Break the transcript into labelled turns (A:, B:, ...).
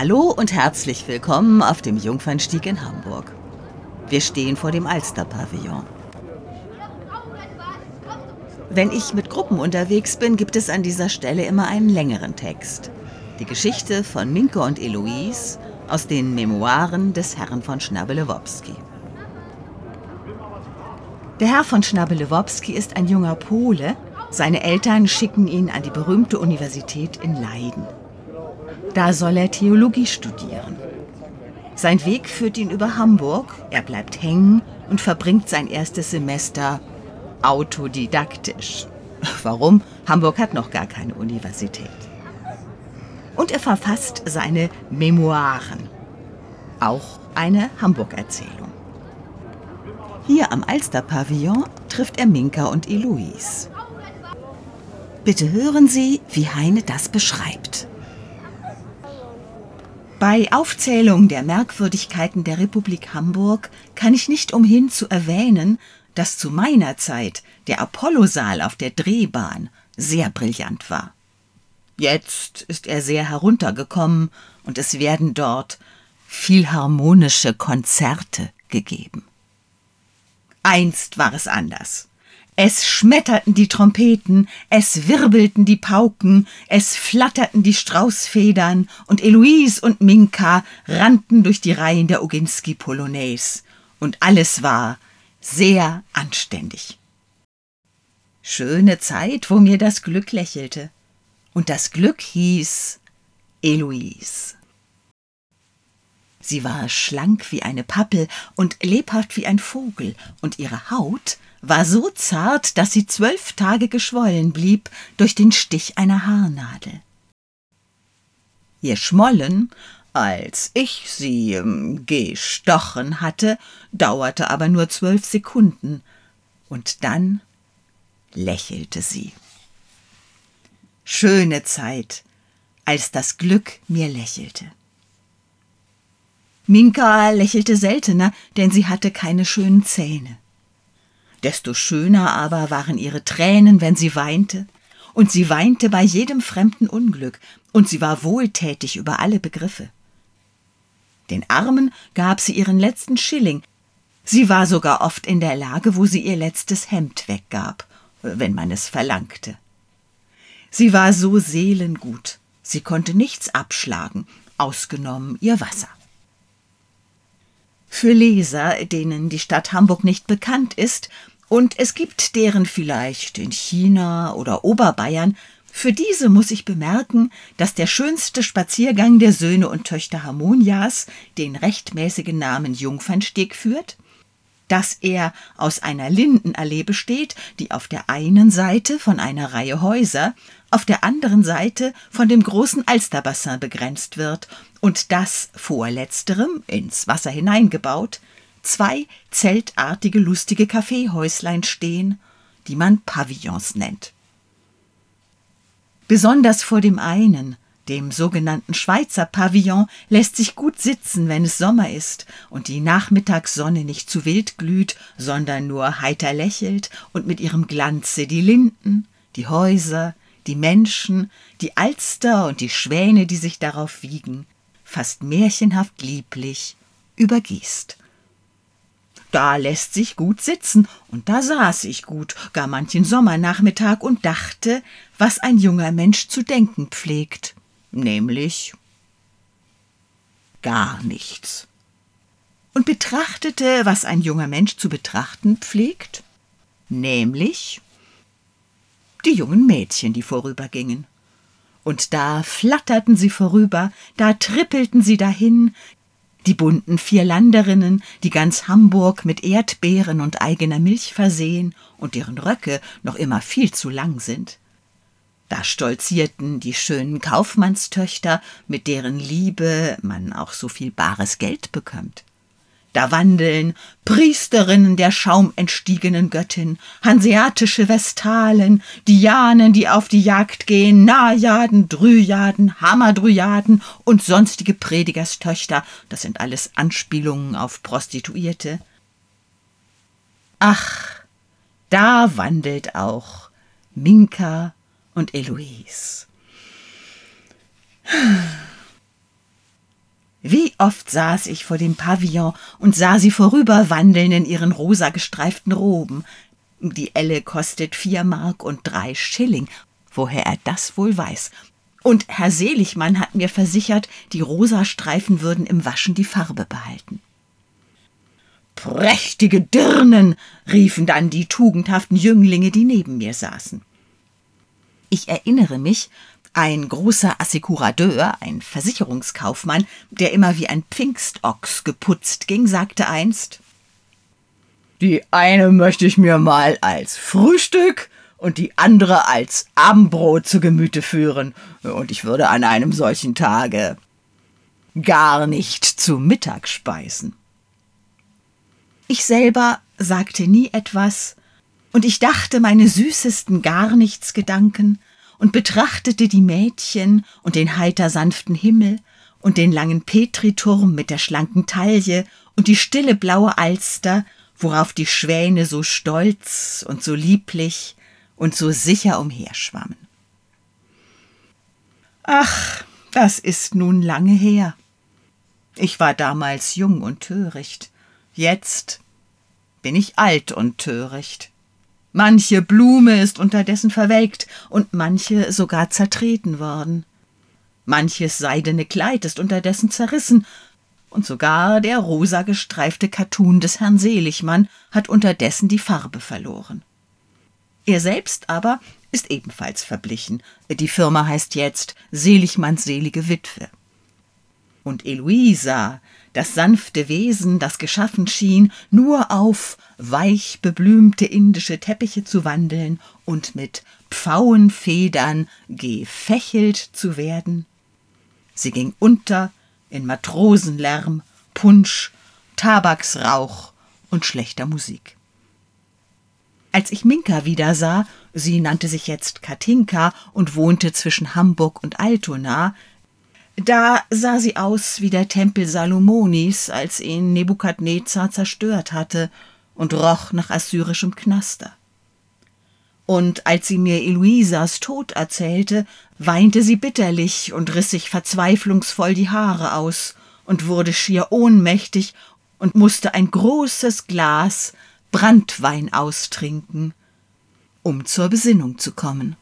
A: Hallo und herzlich willkommen auf dem Jungfernstieg in Hamburg. Wir stehen vor dem Alster-Pavillon. Wenn ich mit Gruppen unterwegs bin, gibt es an dieser Stelle immer einen längeren Text. Die Geschichte von Minke und Eloise aus den Memoiren des Herrn von Schnabelewopski. Der Herr von Schnabelewopski ist ein junger Pole. Seine Eltern schicken ihn an die berühmte Universität in Leiden. Da soll er Theologie studieren. Sein Weg führt ihn über Hamburg, er bleibt hängen und verbringt sein erstes Semester autodidaktisch. Warum? Hamburg hat noch gar keine Universität. Und er verfasst seine Memoiren. Auch eine Hamburg-Erzählung. Hier am Alster-Pavillon trifft er Minka und Eloise. Bitte hören Sie, wie Heine das beschreibt. Bei Aufzählung der Merkwürdigkeiten der Republik Hamburg kann ich nicht umhin zu erwähnen, dass zu meiner Zeit der Apollosaal auf der Drehbahn sehr brillant war. Jetzt ist er sehr heruntergekommen und es werden dort philharmonische Konzerte gegeben. Einst war es anders. Es schmetterten die Trompeten, es wirbelten die Pauken, es flatterten die Straußfedern und Eloise und Minka rannten durch die Reihen der Oginski Polonaise. Und alles war sehr anständig. Schöne Zeit, wo mir das Glück lächelte. Und das Glück hieß Eloise. Sie war schlank wie eine Pappel und lebhaft wie ein Vogel, und ihre Haut war so zart, dass sie zwölf Tage geschwollen blieb durch den Stich einer Haarnadel. Ihr Schmollen, als ich sie ähm, gestochen hatte, dauerte aber nur zwölf Sekunden, und dann lächelte sie. Schöne Zeit, als das Glück mir lächelte. Minka lächelte seltener, denn sie hatte keine schönen Zähne. Desto schöner aber waren ihre Tränen, wenn sie weinte, und sie weinte bei jedem fremden Unglück, und sie war wohltätig über alle Begriffe. Den Armen gab sie ihren letzten Schilling, sie war sogar oft in der Lage, wo sie ihr letztes Hemd weggab, wenn man es verlangte. Sie war so seelengut, sie konnte nichts abschlagen, ausgenommen ihr Wasser. Für Leser, denen die Stadt Hamburg nicht bekannt ist, und es gibt deren vielleicht in China oder Oberbayern, für diese muss ich bemerken, dass der schönste Spaziergang der Söhne und Töchter Harmonias den rechtmäßigen Namen Jungfernsteg führt, dass er aus einer Lindenallee besteht, die auf der einen Seite von einer Reihe Häuser, auf der anderen Seite von dem großen Alsterbassin begrenzt wird und dass vor letzterem, ins Wasser hineingebaut, zwei zeltartige lustige Kaffeehäuslein stehen, die man Pavillons nennt. Besonders vor dem einen, dem sogenannten Schweizer Pavillon, lässt sich gut sitzen, wenn es Sommer ist und die Nachmittagssonne nicht zu wild glüht, sondern nur heiter lächelt und mit ihrem Glanze die Linden, die Häuser, die Menschen, die Alster und die Schwäne, die sich darauf wiegen, fast märchenhaft lieblich übergießt. Da lässt sich gut sitzen, und da saß ich gut, gar manchen Sommernachmittag und dachte, was ein junger Mensch zu denken pflegt, nämlich gar nichts. Und betrachtete, was ein junger Mensch zu betrachten pflegt, nämlich die jungen Mädchen, die vorübergingen. Und da flatterten sie vorüber, da trippelten sie dahin, die bunten Vierlanderinnen, die ganz Hamburg mit Erdbeeren und eigener Milch versehen und deren Röcke noch immer viel zu lang sind. Da stolzierten die schönen Kaufmannstöchter, mit deren Liebe man auch so viel bares Geld bekömmt. Da wandeln Priesterinnen der schaumentstiegenen Göttin, hanseatische Vestalen, Dianen, die auf die Jagd gehen, Najaden, Dryaden, Hamadryaden und sonstige Predigerstöchter, das sind alles Anspielungen auf Prostituierte. Ach, da wandelt auch Minka und Eloise. Wie oft saß ich vor dem Pavillon und sah sie vorüberwandeln in ihren rosa gestreiften Roben. Die Elle kostet vier Mark und drei Schilling. Woher er das wohl weiß. Und Herr Seligmann hat mir versichert, die rosa Streifen würden im Waschen die Farbe behalten. Prächtige Dirnen, riefen dann die tugendhaften Jünglinge, die neben mir saßen. Ich erinnere mich, ein großer Assekuradeur, ein Versicherungskaufmann, der immer wie ein Pfingstochs geputzt ging, sagte einst Die eine möchte ich mir mal als Frühstück und die andere als Abendbrot zu Gemüte führen, und ich würde an einem solchen Tage gar nicht zu Mittag speisen. Ich selber sagte nie etwas, und ich dachte meine süßesten Garnichtsgedanken und betrachtete die Mädchen und den heiter sanften Himmel und den langen Petriturm mit der schlanken Taille und die stille blaue Alster, worauf die Schwäne so stolz und so lieblich und so sicher umherschwammen. Ach, das ist nun lange her. Ich war damals jung und töricht, Jetzt bin ich alt und töricht. Manche Blume ist unterdessen verwelkt und manche sogar zertreten worden. Manches seidene Kleid ist unterdessen zerrissen, und sogar der rosa gestreifte Kattun des Herrn Seligmann hat unterdessen die Farbe verloren. Er selbst aber ist ebenfalls verblichen. Die Firma heißt jetzt Seligmanns selige Witwe. Und Eloisa, das sanfte Wesen, das geschaffen schien, nur auf weich beblümte indische Teppiche zu wandeln und mit Pfauenfedern gefächelt zu werden. Sie ging unter in Matrosenlärm, Punsch, Tabaksrauch und schlechter Musik. Als ich Minka wieder sah, sie nannte sich jetzt Katinka und wohnte zwischen Hamburg und Altona, da sah sie aus wie der Tempel Salomonis, als ihn Nebukadnezar zerstört hatte, und roch nach assyrischem Knaster. Und als sie mir Eloisas Tod erzählte, weinte sie bitterlich und riss sich verzweiflungsvoll die Haare aus und wurde schier ohnmächtig und musste ein großes Glas Brandwein austrinken, um zur Besinnung zu kommen.